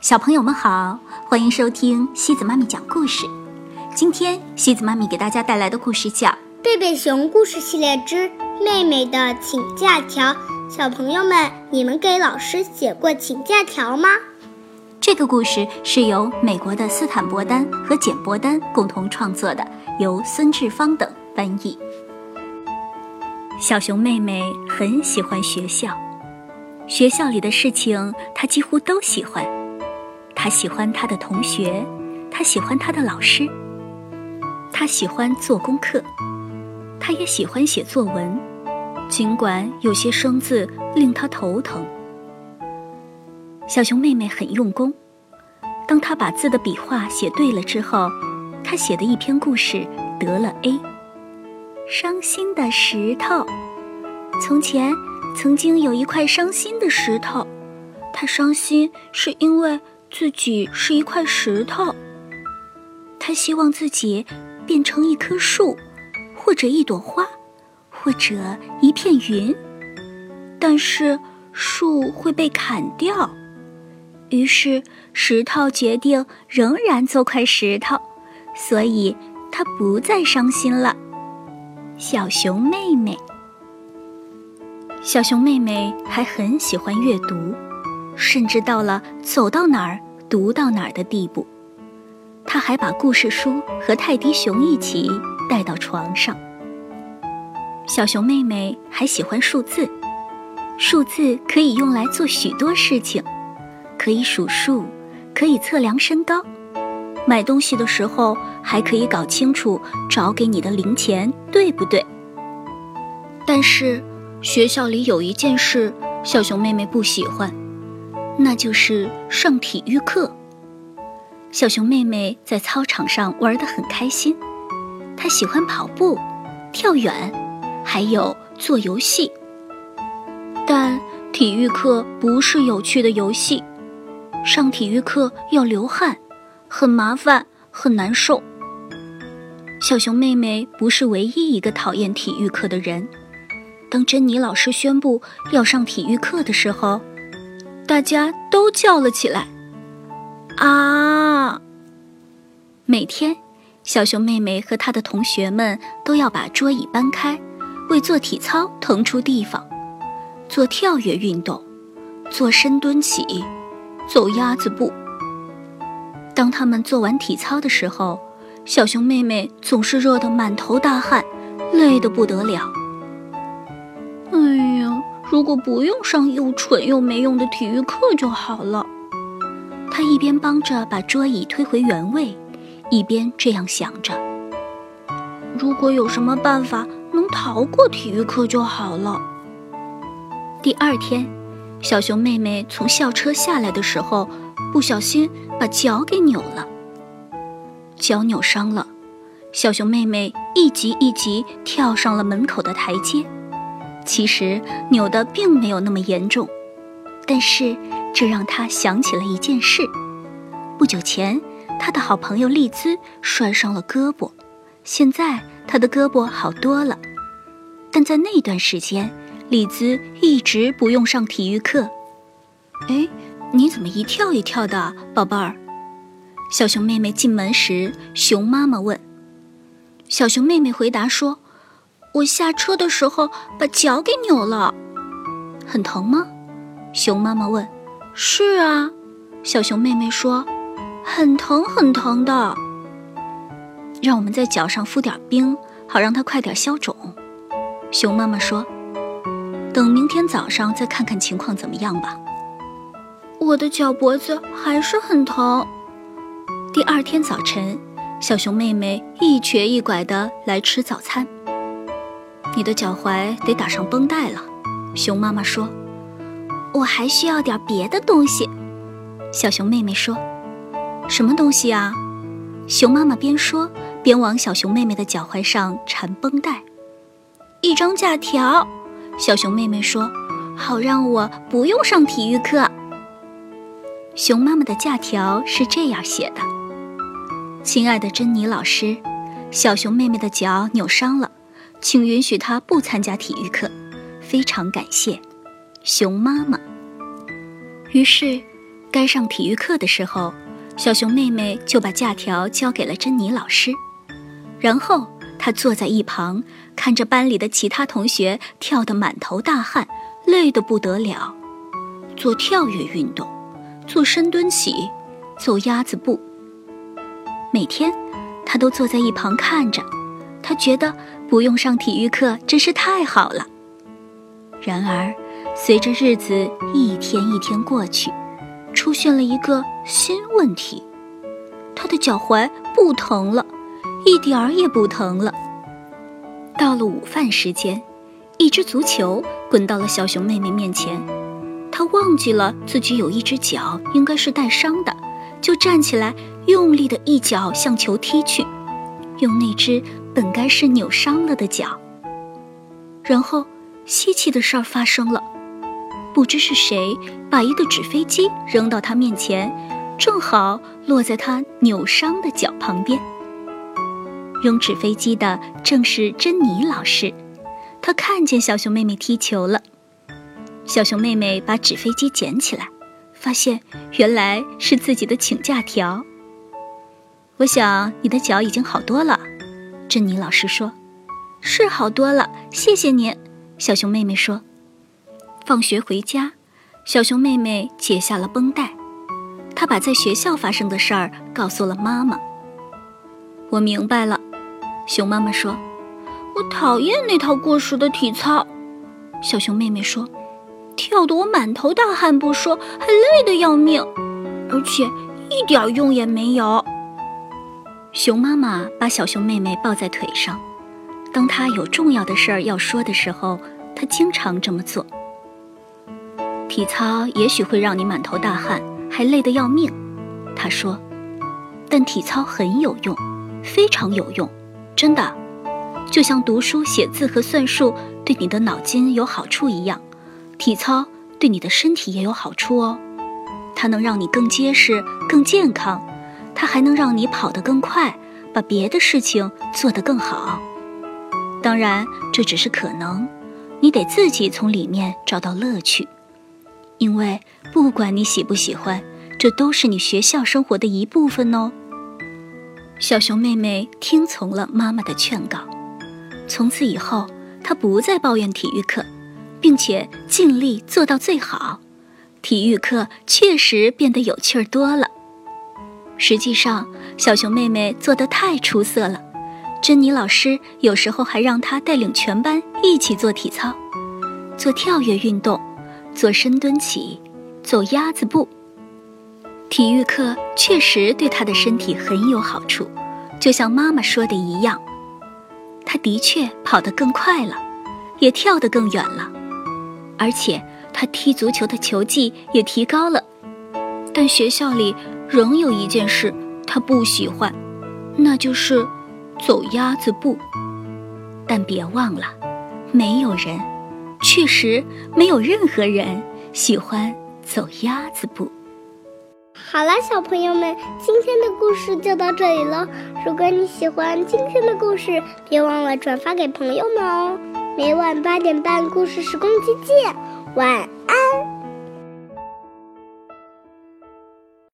小朋友们好，欢迎收听西子妈咪讲故事。今天西子妈咪给大家带来的故事叫《贝贝熊故事系列之妹妹的请假条》。小朋友们，你们给老师写过请假条吗？这个故事是由美国的斯坦伯丹和简伯丹共同创作的，由孙志芳等翻译。小熊妹妹很喜欢学校，学校里的事情她几乎都喜欢。他喜欢他的同学，他喜欢他的老师，他喜欢做功课，他也喜欢写作文，尽管有些生字令他头疼。小熊妹妹很用功，当她把字的笔画写对了之后，她写的一篇故事得了 A。伤心的石头。从前，曾经有一块伤心的石头，他伤心是因为自己是一块石头。他希望自己变成一棵树，或者一朵花，或者一片云。但是树会被砍掉，于是石头决定仍然做块石头，所以他不再伤心了。小熊妹妹，小熊妹妹还很喜欢阅读，甚至到了走到哪儿读到哪儿的地步。他还把故事书和泰迪熊一起带到床上。小熊妹妹还喜欢数字，数字可以用来做许多事情，可以数数，可以测量身高。买东西的时候还可以搞清楚找给你的零钱对不对。但是学校里有一件事小熊妹妹不喜欢，那就是上体育课。小熊妹妹在操场上玩得很开心，她喜欢跑步、跳远，还有做游戏。但体育课不是有趣的游戏，上体育课要流汗。很麻烦，很难受。小熊妹妹不是唯一一个讨厌体育课的人。当珍妮老师宣布要上体育课的时候，大家都叫了起来：“啊！”每天，小熊妹妹和她的同学们都要把桌椅搬开，为做体操腾出地方，做跳跃运动，做深蹲起，走鸭子步。当他们做完体操的时候，小熊妹妹总是热得满头大汗，累得不得了。哎，如果不用上又蠢又没用的体育课就好了。他一边帮着把桌椅推回原位，一边这样想着：如果有什么办法能逃过体育课就好了。第二天，小熊妹妹从校车下来的时候。不小心把脚给扭了，脚扭伤了，小熊妹妹一级一级跳上了门口的台阶。其实扭的并没有那么严重，但是这让他想起了一件事：不久前他的好朋友丽兹摔伤了胳膊，现在他的胳膊好多了。但在那段时间，丽兹一直不用上体育课。哎。你怎么一跳一跳的，宝贝儿？小熊妹妹进门时，熊妈妈问。小熊妹妹回答说：“我下车的时候把脚给扭了，很疼吗？”熊妈妈问。“是啊。”小熊妹妹说，“很疼很疼的。”让我们在脚上敷点冰，好让它快点消肿。熊妈妈说：“等明天早上再看看情况怎么样吧。”我的脚脖子还是很疼。第二天早晨，小熊妹妹一瘸一拐地来吃早餐。你的脚踝得打上绷带了，熊妈妈说。我还需要点别的东西，小熊妹妹说。什么东西啊？熊妈妈边说边往小熊妹妹的脚踝上缠绷带。一张假条，小熊妹妹说，好让我不用上体育课。熊妈妈的假条是这样写的：“亲爱的珍妮老师，小熊妹妹的脚扭伤了，请允许她不参加体育课。非常感谢，熊妈妈。”于是，该上体育课的时候，小熊妹妹就把假条交给了珍妮老师，然后她坐在一旁，看着班里的其他同学跳得满头大汗，累得不得了，做跳跃运动，做深蹲起，做鸭子步。每天，她都坐在一旁看着，她觉得不用上体育课真是太好了。然而，随着日子一天一天过去，出现了一个新问题：他的脚踝不疼了，一点儿也不疼了。到了午饭时间，一只足球滚到了小熊妹妹面前，她忘记了自己有一只脚应该是带伤的，就站起来，用力的一脚向球踢去，用那只本该是扭伤了的脚。然后，稀奇的事儿发生了。不知是谁把一个纸飞机扔到他面前，正好落在他扭伤的脚旁边。扔纸飞机的正是珍妮老师，她看见小熊妹妹踢球了。小熊妹妹把纸飞机捡起来，发现原来是自己的请假条。我想你的脚已经好多了，珍妮老师说：“是好多了，谢谢您。”小熊妹妹说。放学回家，小熊妹妹解下了绷带，她把在学校发生的事儿告诉了妈妈。我明白了，熊妈妈说：“我讨厌那套过时的体操。”小熊妹妹说：“跳得我满头大汗不说，还累得要命，而且一点用也没有。”熊妈妈把小熊妹妹抱在腿上，当她有重要的事儿要说的时候，她经常这么做。体操也许会让你满头大汗，还累得要命，她说。但体操很有用，非常有用，真的，就像读书写字和算术对你的脑筋有好处一样，体操对你的身体也有好处哦。它能让你更结实、更健康，它还能让你跑得更快，把别的事情做得更好。当然，这只是可能，你得自己从里面找到乐趣。因为不管你喜不喜欢，这都是你学校生活的一部分哦。小熊妹妹听从了妈妈的劝告，从此以后，她不再抱怨体育课，并且尽力做到最好。体育课确实变得有趣儿多了。实际上，小熊妹妹做得太出色了，珍妮老师有时候还让她带领全班一起做体操，做跳跃运动。做深蹲起，走鸭子步。体育课确实对她的身体很有好处，就像妈妈说的一样，她的确跑得更快了，也跳得更远了，而且她踢足球的球技也提高了。但学校里仍有一件事他不喜欢，那就是走鸭子步。但别忘了，没有人。确实没有任何人喜欢走鸭子步。好了，小朋友们，今天的故事就到这里了。如果你喜欢今天的故事，别忘了转发给朋友们哦。每晚八点半，故事时光机见，晚安。